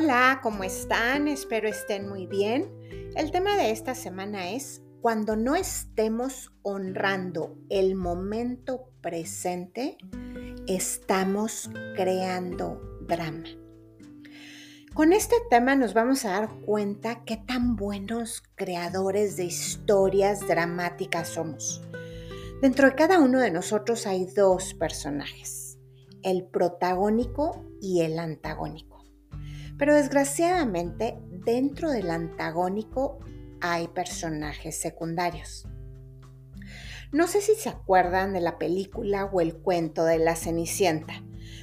Hola, ¿cómo están? Espero estén muy bien. El tema de esta semana es cuando no estemos honrando el momento presente, estamos creando drama. Con este tema nos vamos a dar cuenta qué tan buenos creadores de historias dramáticas somos. Dentro de cada uno de nosotros hay dos personajes, el protagónico y el antagónico. Pero desgraciadamente, dentro del antagónico hay personajes secundarios. No sé si se acuerdan de la película o el cuento de la Cenicienta.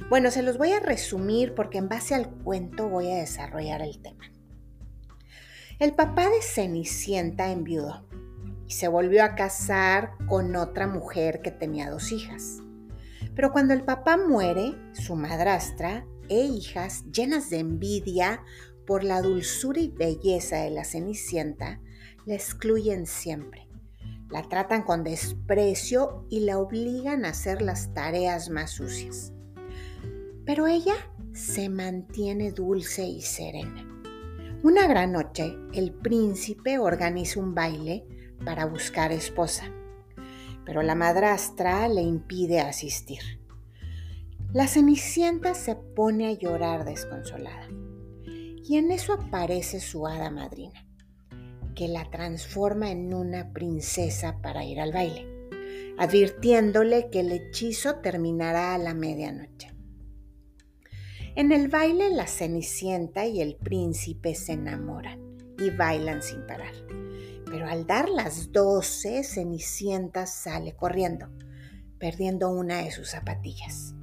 Bueno, se los voy a resumir porque en base al cuento voy a desarrollar el tema. El papá de Cenicienta enviudó y se volvió a casar con otra mujer que tenía dos hijas. Pero cuando el papá muere, su madrastra e hijas, llenas de envidia por la dulzura y belleza de la Cenicienta, la excluyen siempre. La tratan con desprecio y la obligan a hacer las tareas más sucias. Pero ella se mantiene dulce y serena. Una gran noche, el príncipe organiza un baile para buscar esposa, pero la madrastra le impide asistir. La cenicienta se pone a llorar desconsolada y en eso aparece su hada madrina, que la transforma en una princesa para ir al baile, advirtiéndole que el hechizo terminará a la medianoche. En el baile la cenicienta y el príncipe se enamoran y bailan sin parar pero al dar las doce, Cenicienta sale corriendo, perdiendo una de sus zapatillas.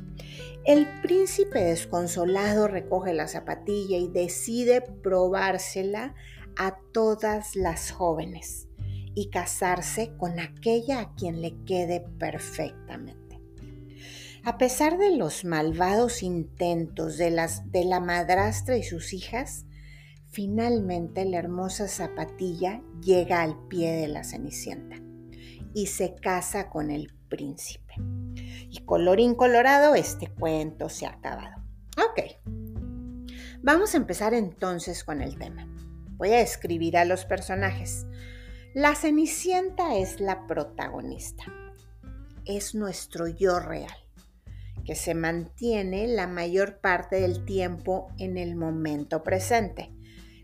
El príncipe desconsolado recoge la zapatilla y decide probársela a todas las jóvenes y casarse con aquella a quien le quede perfectamente. A pesar de los malvados intentos de, la madrastra y sus hijas, Finalmente la hermosa zapatilla llega al pie de la Cenicienta y se casa con el príncipe. Y colorín colorado, este cuento se ha acabado. Ok, vamos a empezar entonces con el tema. Voy a escribir a los personajes. La Cenicienta es la protagonista. Es nuestro yo real, que se mantiene la mayor parte del tiempo en el momento presente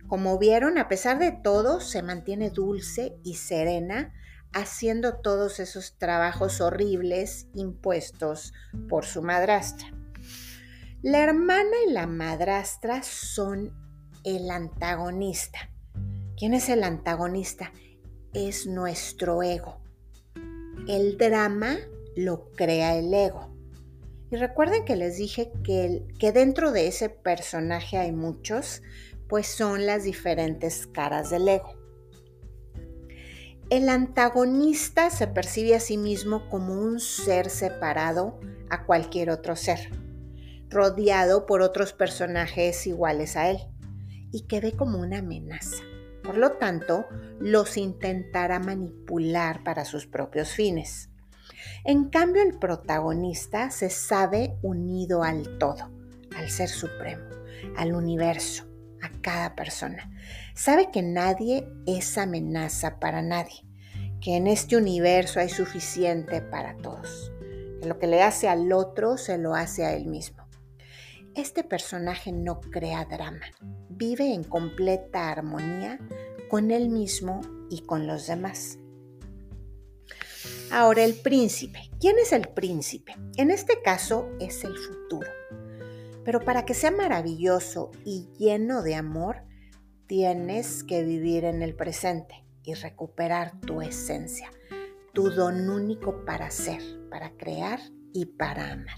como vieron, a pesar de todo, se mantiene dulce y serena haciendo todos esos trabajos horribles impuestos por su madrastra. La hermana y la madrastra son el antagonista. ¿Quién es el antagonista? Es nuestro ego. El drama lo crea el ego. Y recuerden que les dije que, dentro de ese personaje hay muchos, pues son las diferentes caras del ego. El antagonista se percibe a sí mismo como un ser separado a cualquier otro ser, rodeado por otros personajes iguales a él, y que ve como una amenaza. Por lo tanto, los intentará manipular para sus propios fines. En cambio, el protagonista se sabe unido al todo, al ser supremo, al universo, a cada persona. Sabe que nadie es amenaza para nadie, que en este universo hay suficiente para todos, que lo que le hace al otro se lo hace a él mismo. Este personaje no crea drama, vive en completa armonía con él mismo y con los demás. Ahora el príncipe. ¿Quién es el príncipe? En este caso es el futuro. Pero para que sea maravilloso y lleno de amor, tienes que vivir en el presente y recuperar tu esencia, tu don único para ser, para crear y para amar.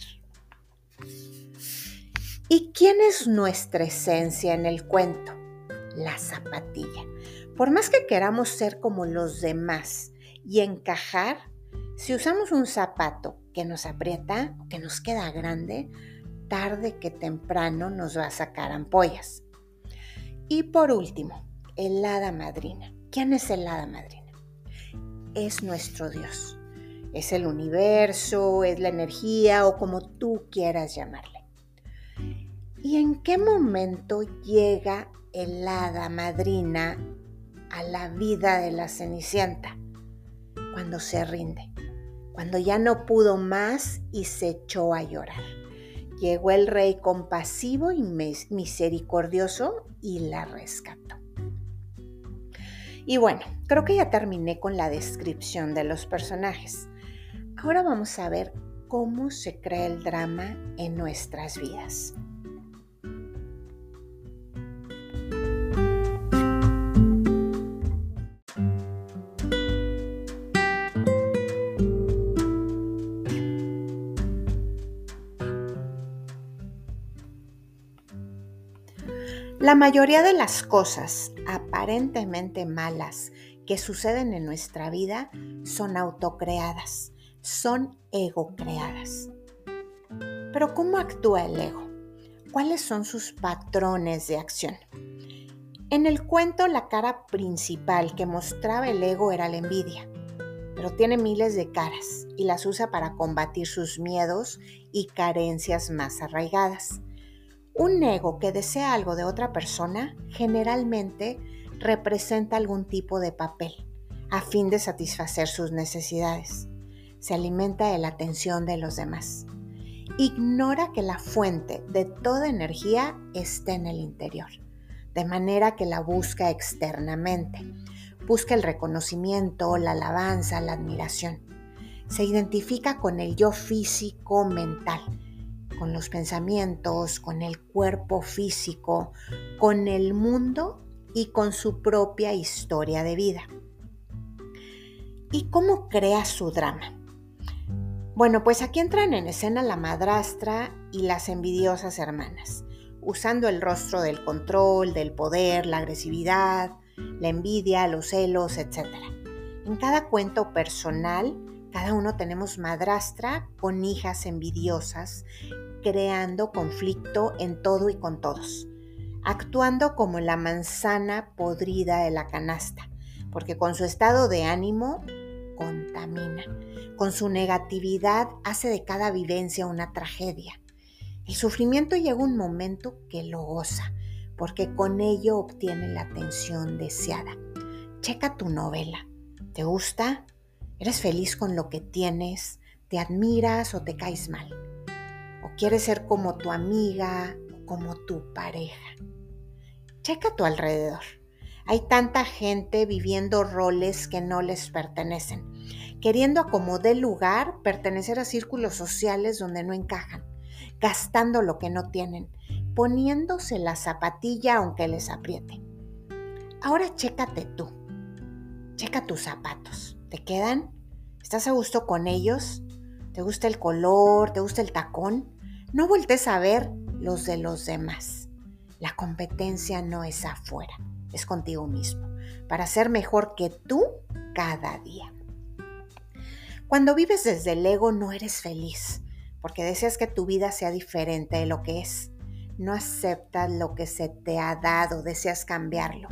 ¿Y quién es nuestra esencia en el cuento? La zapatilla. Por más que queramos ser como los demás y encajar, si usamos un zapato que nos aprieta que nos queda grande, tarde que temprano nos va a sacar ampollas. Y por último, el hada madrina. ¿Quién es el hada madrina? Es nuestro Dios. Es el universo, es la energía o como tú quieras llamarle. ¿Y en qué momento llega el hada madrina a la vida de la Cenicienta? Cuando se rinde, cuando ya no pudo más y se echó a llorar. Llegó el rey compasivo y misericordioso y la rescató. Y bueno, creo que ya terminé con la descripción de los personajes. Ahora vamos a ver cómo se crea el drama en nuestras vidas. La mayoría de las cosas aparentemente malas que suceden en nuestra vida son autocreadas, son ego-creadas. Pero ¿cómo actúa el ego? ¿Cuáles son sus patrones de acción? En el cuento la cara principal que mostraba el ego era la envidia, pero tiene miles de caras y las usa para combatir sus miedos y carencias más arraigadas. Un ego que desea algo de otra persona generalmente representa algún tipo de papel a fin de satisfacer sus necesidades. Se alimenta de la atención de los demás. Ignora que la fuente de toda energía está en el interior, de manera que la busca externamente. Busca el reconocimiento, la alabanza, la admiración. Se identifica con el yo físico mental con los pensamientos, con el cuerpo físico, con el mundo y con su propia historia de vida. ¿Y cómo crea su drama? Bueno, pues aquí entran en escena la madrastra y las envidiosas hermanas, usando el rostro del control, del poder, la agresividad, la envidia, los celos, etc. En cada cuento personal, cada uno tenemos madrastra con hijas envidiosas creando conflicto en todo y con todos, actuando como la manzana podrida de la canasta, porque con su estado de ánimo contamina, con su negatividad hace de cada vivencia una tragedia. El sufrimiento llega un momento que lo goza, porque con ello obtiene la atención deseada. Checa tu novela. ¿Te gusta? ¿Eres feliz con lo que tienes? ¿Te admiras o te caes mal? Quieres ser como tu amiga o como tu pareja. Checa tu alrededor. Hay tanta gente viviendo roles que no les pertenecen, queriendo como de lugar pertenecer a círculos sociales donde no encajan, gastando lo que no tienen, poniéndose la zapatilla aunque les apriete. Ahora chécate tú. Checa tus zapatos. ¿Te quedan? ¿Estás a gusto con ellos? ¿Te gusta el color? ¿Te gusta el tacón? No voltees a ver los de los demás. La competencia no es afuera, es contigo mismo, para ser mejor que tú cada día. Cuando vives desde el ego no eres feliz, porque deseas que tu vida sea diferente de lo que es. No aceptas lo que se te ha dado, deseas cambiarlo.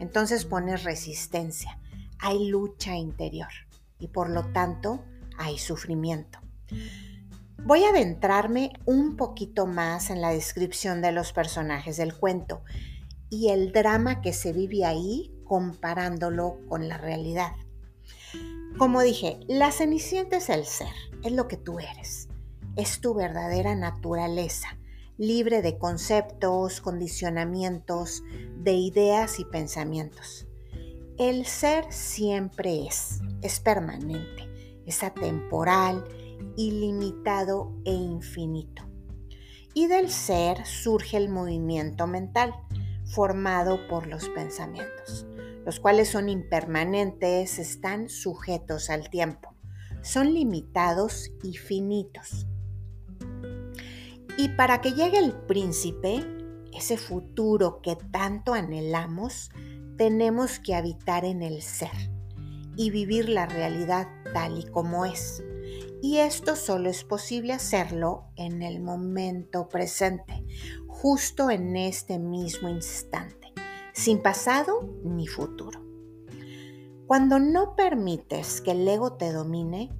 Entonces pones resistencia, hay lucha interior y por lo tanto hay sufrimiento. Voy a adentrarme un poquito más en la descripción de los personajes del cuento y el drama que se vive ahí comparándolo con la realidad. Como dije, la cenicienta es el ser, es lo que tú eres, es tu verdadera naturaleza, libre de conceptos, condicionamientos, de ideas y pensamientos. El ser siempre es, es permanente, es atemporal, ilimitado e infinito. Y del ser surge el movimiento mental, formado por los pensamientos, los cuales son impermanentes, están sujetos al tiempo, son limitados y finitos. Y para que llegue el príncipe, ese futuro que tanto anhelamos, tenemos que habitar en el ser y vivir la realidad tal y como es, y esto solo es posible hacerlo en el momento presente, justo en este mismo instante, sin pasado ni futuro. Cuando no permites que el ego te domine,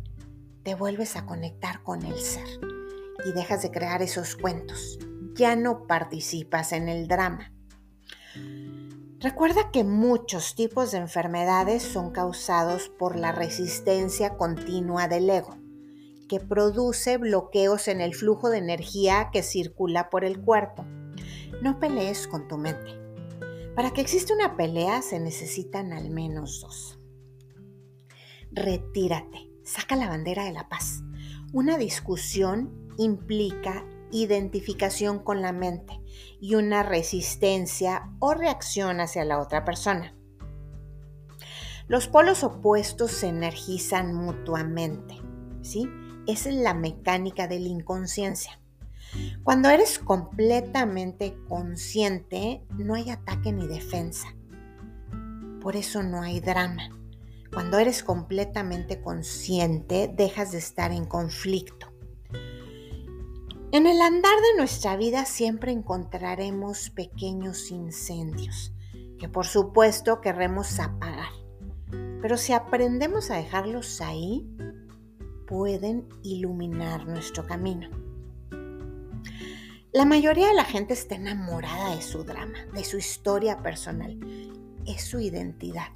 te vuelves a conectar con el ser y dejas de crear esos cuentos. ya no participas en el drama. Recuerda que muchos tipos de enfermedades son causados por la resistencia continua del ego, que produce bloqueos en el flujo de energía que circula por el cuerpo. No pelees con tu mente. Para que exista una pelea se necesitan al menos dos. Retírate, saca la bandera de la paz. Una discusión implica identificación con la mente y una resistencia o reacción hacia la otra persona. Los polos opuestos se energizan mutuamente, ¿sí? Es la mecánica de la inconsciencia. Cuando eres completamente consciente, no hay ataque ni defensa. Por eso no hay drama. Cuando eres completamente consciente, dejas de estar en conflicto. En el andar de nuestra vida siempre encontraremos pequeños incendios que por supuesto querremos apagar. Pero si aprendemos a dejarlos ahí, pueden iluminar nuestro camino. La mayoría de la gente está enamorada de su drama, de su historia personal. Es su identidad.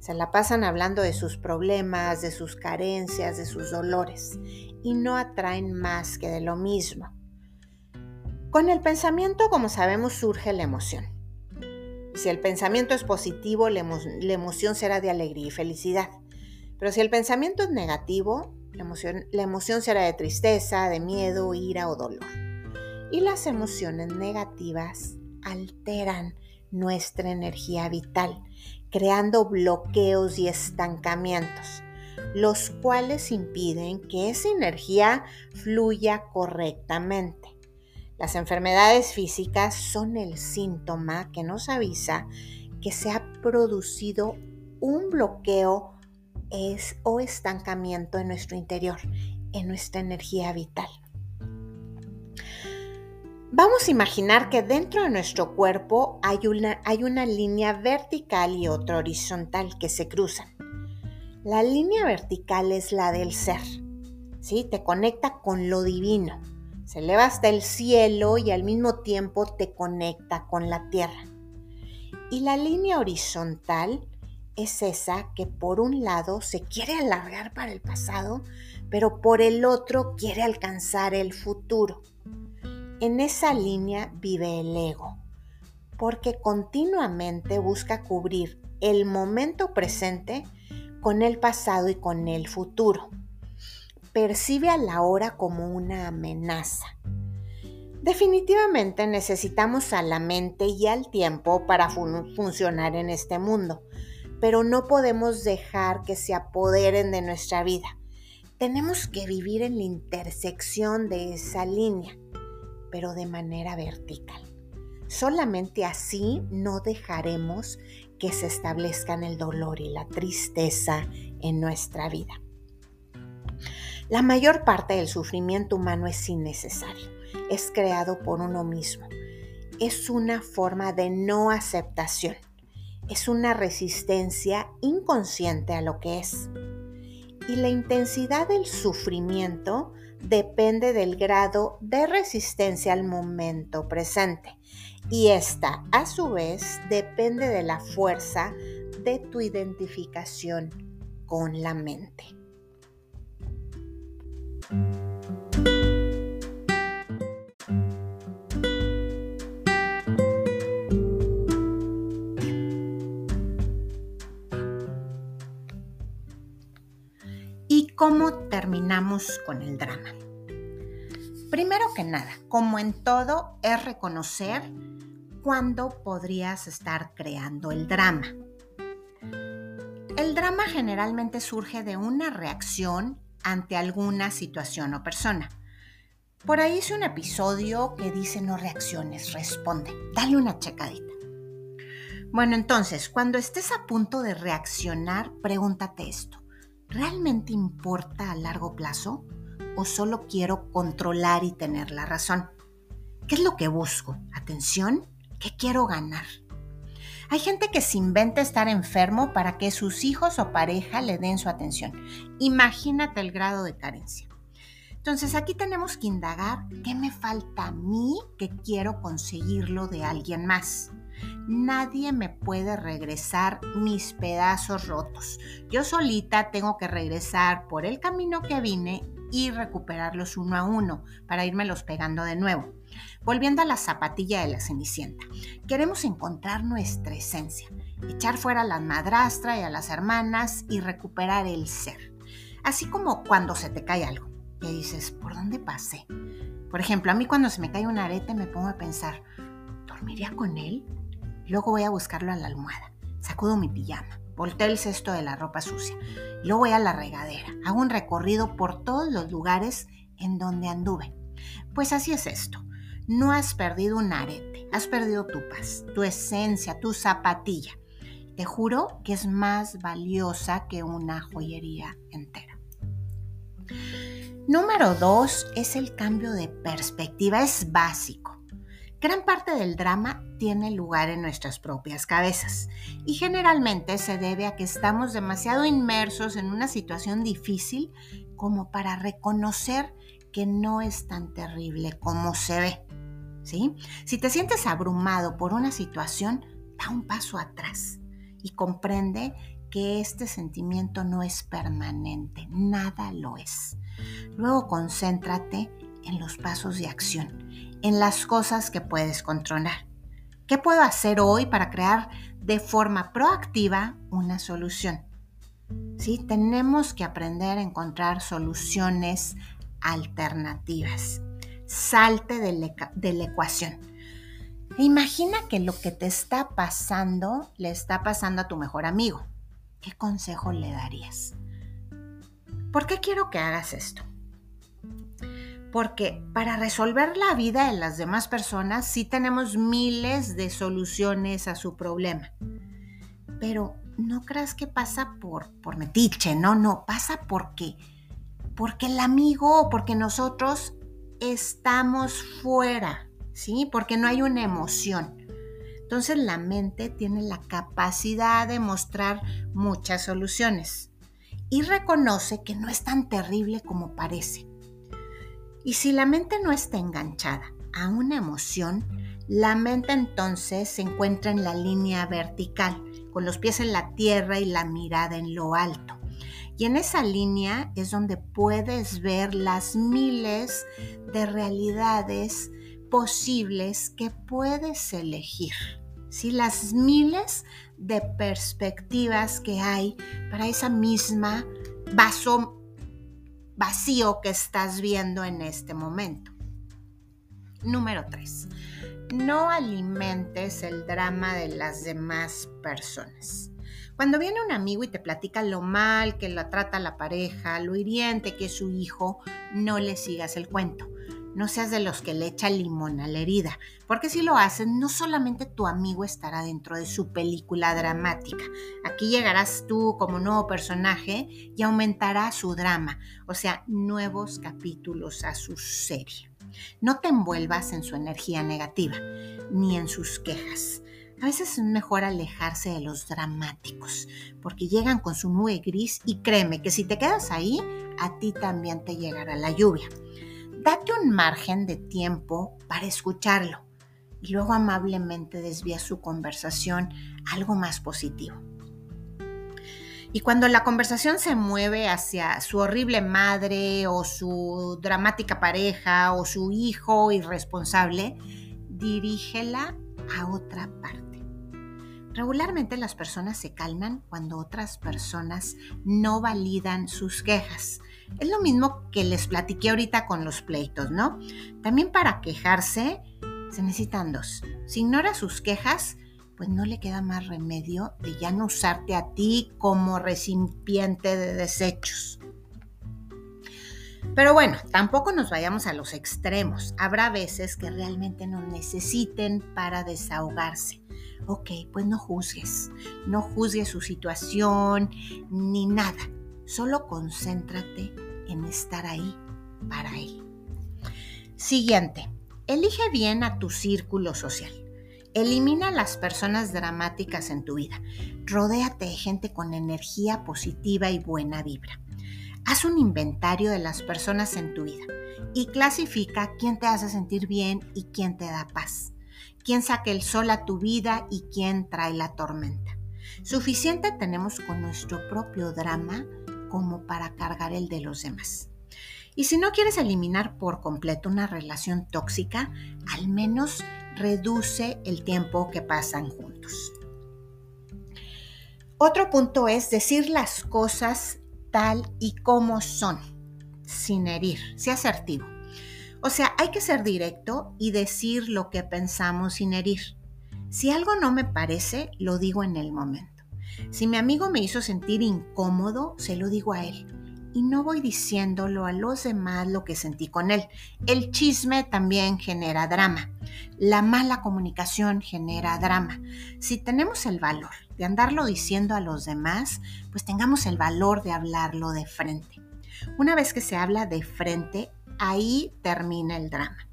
Se la pasan hablando de sus problemas, de sus carencias, de sus dolores y no atraen más que de lo mismo. Con el pensamiento, como sabemos, surge la emoción. Si el pensamiento es positivo, la, emoción será de alegría y felicidad. Pero si el pensamiento es negativo, la emoción, la emoción será de tristeza, de miedo, ira o dolor. Y las emociones negativas alteran nuestra energía vital, creando bloqueos y estancamientos, los cuales impiden que esa energía fluya correctamente. Las enfermedades físicas son el síntoma que nos avisa que se ha producido un bloqueo o estancamiento en nuestro interior, en nuestra energía vital. Vamos a imaginar que dentro de nuestro cuerpo hay una, hay una línea vertical y otra horizontal que se cruzan. La línea vertical es la del ser, ¿sí? Te conecta con lo divino se eleva hasta el cielo y al mismo tiempo te conecta con la tierra. Y la línea horizontal es esa que por un lado se quiere alargar para el pasado, pero por el otro quiere alcanzar el futuro. En esa línea vive el ego, porque continuamente busca cubrir el momento presente con el pasado y con el futuro percibe a la hora como una amenaza. Definitivamente necesitamos a la mente y al tiempo para funcionar en este mundo, pero no podemos dejar que se apoderen de nuestra vida. Tenemos que vivir en la intersección de esa línea, pero de manera vertical. Solamente así no dejaremos que se establezcan el dolor y la tristeza en nuestra vida. La mayor parte del sufrimiento humano es innecesario, es creado por uno mismo. Es una forma de no aceptación, es una resistencia inconsciente a lo que es. Y la intensidad del sufrimiento depende del grado de resistencia al momento presente. Y esta, a su vez, depende de la fuerza de tu identificación con la mente. Con el drama? Primero que nada, como en todo, es reconocer cuándo podrías estar creando el drama. El drama generalmente surge de una reacción ante alguna situación o persona. Por ahí hice un episodio que dice no reacciones, responde. Dale una checadita. Bueno, entonces, cuando estés a punto de reaccionar, pregúntate esto. ¿Realmente importa a largo plazo o solo quiero controlar y tener la razón? ¿Qué es lo que busco? ¿Atención? ¿Qué quiero ganar? Hay gente que se inventa estar enfermo para que sus hijos o pareja le den su atención. Imagínate el grado de carencia. Entonces aquí tenemos que indagar qué me falta a mí que quiero conseguirlo de alguien más. Nadie me puede regresar mis pedazos rotos. Yo solita tengo que regresar por el camino que vine y recuperarlos uno a uno para irmelos pegando de nuevo. Volviendo a la zapatilla de la cenicienta, queremos encontrar nuestra esencia, echar fuera a la madrastra y a las hermanas y recuperar el ser. Así como cuando se te cae algo que dices, ¿por dónde pasé? Por ejemplo, a mí cuando se me cae un arete me pongo a pensar, ¿dormiría con él? Luego voy a buscarlo a la almohada, sacudo mi pijama, volteo el cesto de la ropa sucia, luego voy a la regadera, hago un recorrido por todos los lugares en donde anduve. Pues así es esto. No has perdido un arete, has perdido tu paz, tu esencia, tu zapatilla. Te juro que es más valiosa que una joyería entera. Número dos es el cambio de perspectiva, es básico. Gran parte del drama tiene lugar en nuestras propias cabezas y generalmente se debe a que estamos demasiado inmersos en una situación difícil como para reconocer que no es tan terrible como se ve. ¿sí? Si te sientes abrumado por una situación, da un paso atrás y comprende que este sentimiento no es permanente, nada lo es. Luego concéntrate en los pasos de acción, en las cosas que puedes controlar. ¿Qué puedo hacer hoy para crear de forma proactiva una solución? ¿Sí? Tenemos que aprender a encontrar soluciones alternativas. Salte de la, de la ecuación. Imagina que lo que te está pasando le está pasando a tu mejor amigo. ¿Qué consejo le darías? ¿Por qué quiero que hagas esto? Porque para resolver la vida de las demás personas sí tenemos miles de soluciones a su problema. Pero no creas que pasa por, por metiche, no, no, pasa porque, porque el amigo porque nosotros estamos fuera, ¿sí? Porque no hay una emoción. Entonces la mente tiene la capacidad de mostrar muchas soluciones y reconoce que no es tan terrible como parece. Y si la mente no está enganchada a una emoción, la mente entonces se encuentra en la línea vertical, con los pies en la tierra y la mirada en lo alto. Y en esa línea es donde puedes ver las miles de realidades posibles que puedes elegir. ¿sí? Las miles de perspectivas que hay para esa misma vaso vacío que estás viendo en este momento. Número 3. No alimentes el drama de las demás personas. Cuando viene un amigo y te platica lo mal que la trata la pareja, lo hiriente que es su hijo, no le sigas el cuento. No seas de los que le echa limón a la herida, porque si lo hacen, no solamente tu amigo estará dentro de su película dramática. Aquí llegarás tú como nuevo personaje y aumentará su drama, o sea, nuevos capítulos a su serie. No te envuelvas en su energía negativa, ni en sus quejas. A veces es mejor alejarse de los dramáticos, porque llegan con su nube gris y créeme que si te quedas ahí, a ti también te llegará la lluvia date un margen de tiempo para escucharlo y luego amablemente desvía su conversación a algo más positivo. Y cuando la conversación se mueve hacia su horrible madre o su dramática pareja o su hijo irresponsable, dirígela a otra parte. Regularmente las personas se calman cuando otras personas no validan sus quejas. Es lo mismo que les platiqué ahorita con los pleitos, ¿no? También para quejarse se necesitan dos. Si ignora sus quejas, pues no le queda más remedio de ya no usarte a ti como recipiente de desechos. Pero bueno, tampoco nos vayamos a los extremos. Habrá veces que realmente nos necesiten para desahogarse ok, pues no juzgues, no juzgues su situación ni nada, solo concéntrate en estar ahí para él. Siguiente, elige bien a tu círculo social. Elimina las personas dramáticas en tu vida. Rodéate de gente con energía positiva y buena vibra. Haz un inventario de las personas en tu vida y clasifica quién te hace sentir bien y quién te da paz, quién saca el sol a tu vida y quién trae la tormenta. Suficiente tenemos con nuestro propio drama como para cargar el de los demás. Y si no quieres eliminar por completo una relación tóxica, al menos reduce el tiempo que pasan juntos. Otro punto es decir las cosas tal y como son, sin herir, sea asertivo. O sea, hay que ser directo y decir lo que pensamos sin herir. Si algo no me parece, lo digo en el momento. Si mi amigo me hizo sentir incómodo, se lo digo a él y no voy diciéndolo a los demás lo que sentí con él. El chisme también genera drama. La mala comunicación genera drama. Si tenemos el valor de andarlo diciendo a los demás, pues tengamos el valor de hablarlo de frente. Una vez que se habla de frente, ahí termina el drama.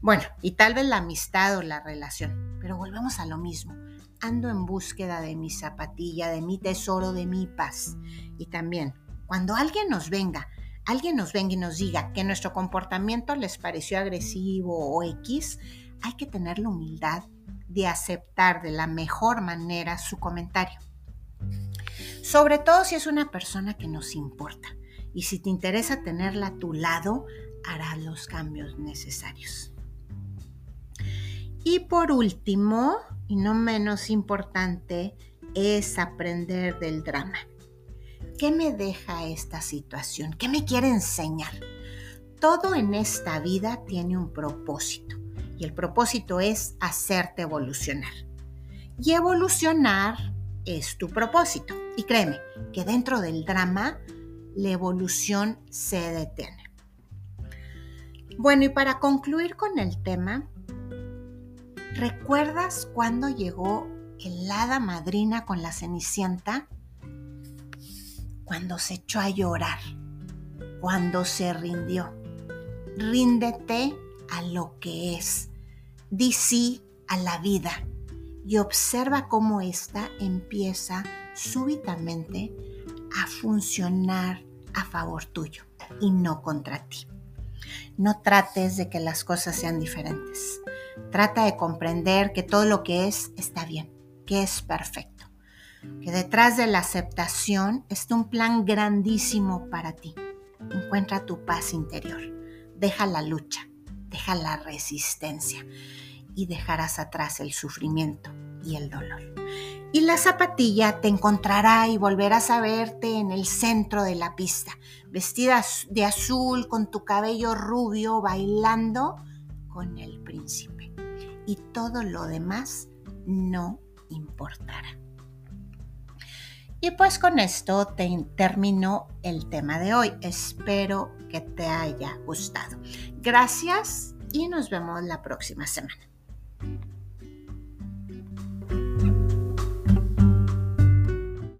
Bueno, y tal vez la amistad o la relación, pero volvemos a lo mismo. Ando en búsqueda de mi zapatilla, de mi tesoro, de mi paz. Y también cuando alguien nos venga, alguien nos venga y nos diga que nuestro comportamiento les pareció agresivo o X, hay que tener la humildad de aceptar de la mejor manera su comentario. Sobre todo si es una persona que nos importa. Y si te interesa tenerla a tu lado, harás los cambios necesarios. Y por último, y no menos importante, es aprender del drama. ¿Qué me deja esta situación? ¿Qué me quiere enseñar? Todo en esta vida tiene un propósito y el propósito es hacerte evolucionar. Y evolucionar es tu propósito. Y créeme que dentro del drama la evolución se detiene. Bueno, y para concluir con el tema, ¿recuerdas cuando llegó el hada madrina con la cenicienta? cuando se echó a llorar, cuando se rindió. Ríndete a lo que es. Di sí a la vida y observa cómo ésta empieza súbitamente a funcionar a favor tuyo y no contra ti. No trates de que las cosas sean diferentes. Trata de comprender que todo lo que es está bien, que es perfecto que detrás de la aceptación está un plan grandísimo para ti. Encuentra tu paz interior, deja la lucha, deja la resistencia y dejarás atrás el sufrimiento y el dolor. Y la zapatilla te encontrará y volverás a verte en el centro de la pista, vestida de azul con tu cabello rubio, bailando con el príncipe. Y todo lo demás no importará. Y pues con esto te termino el tema de hoy. Espero que te haya gustado. Gracias y nos vemos la próxima semana.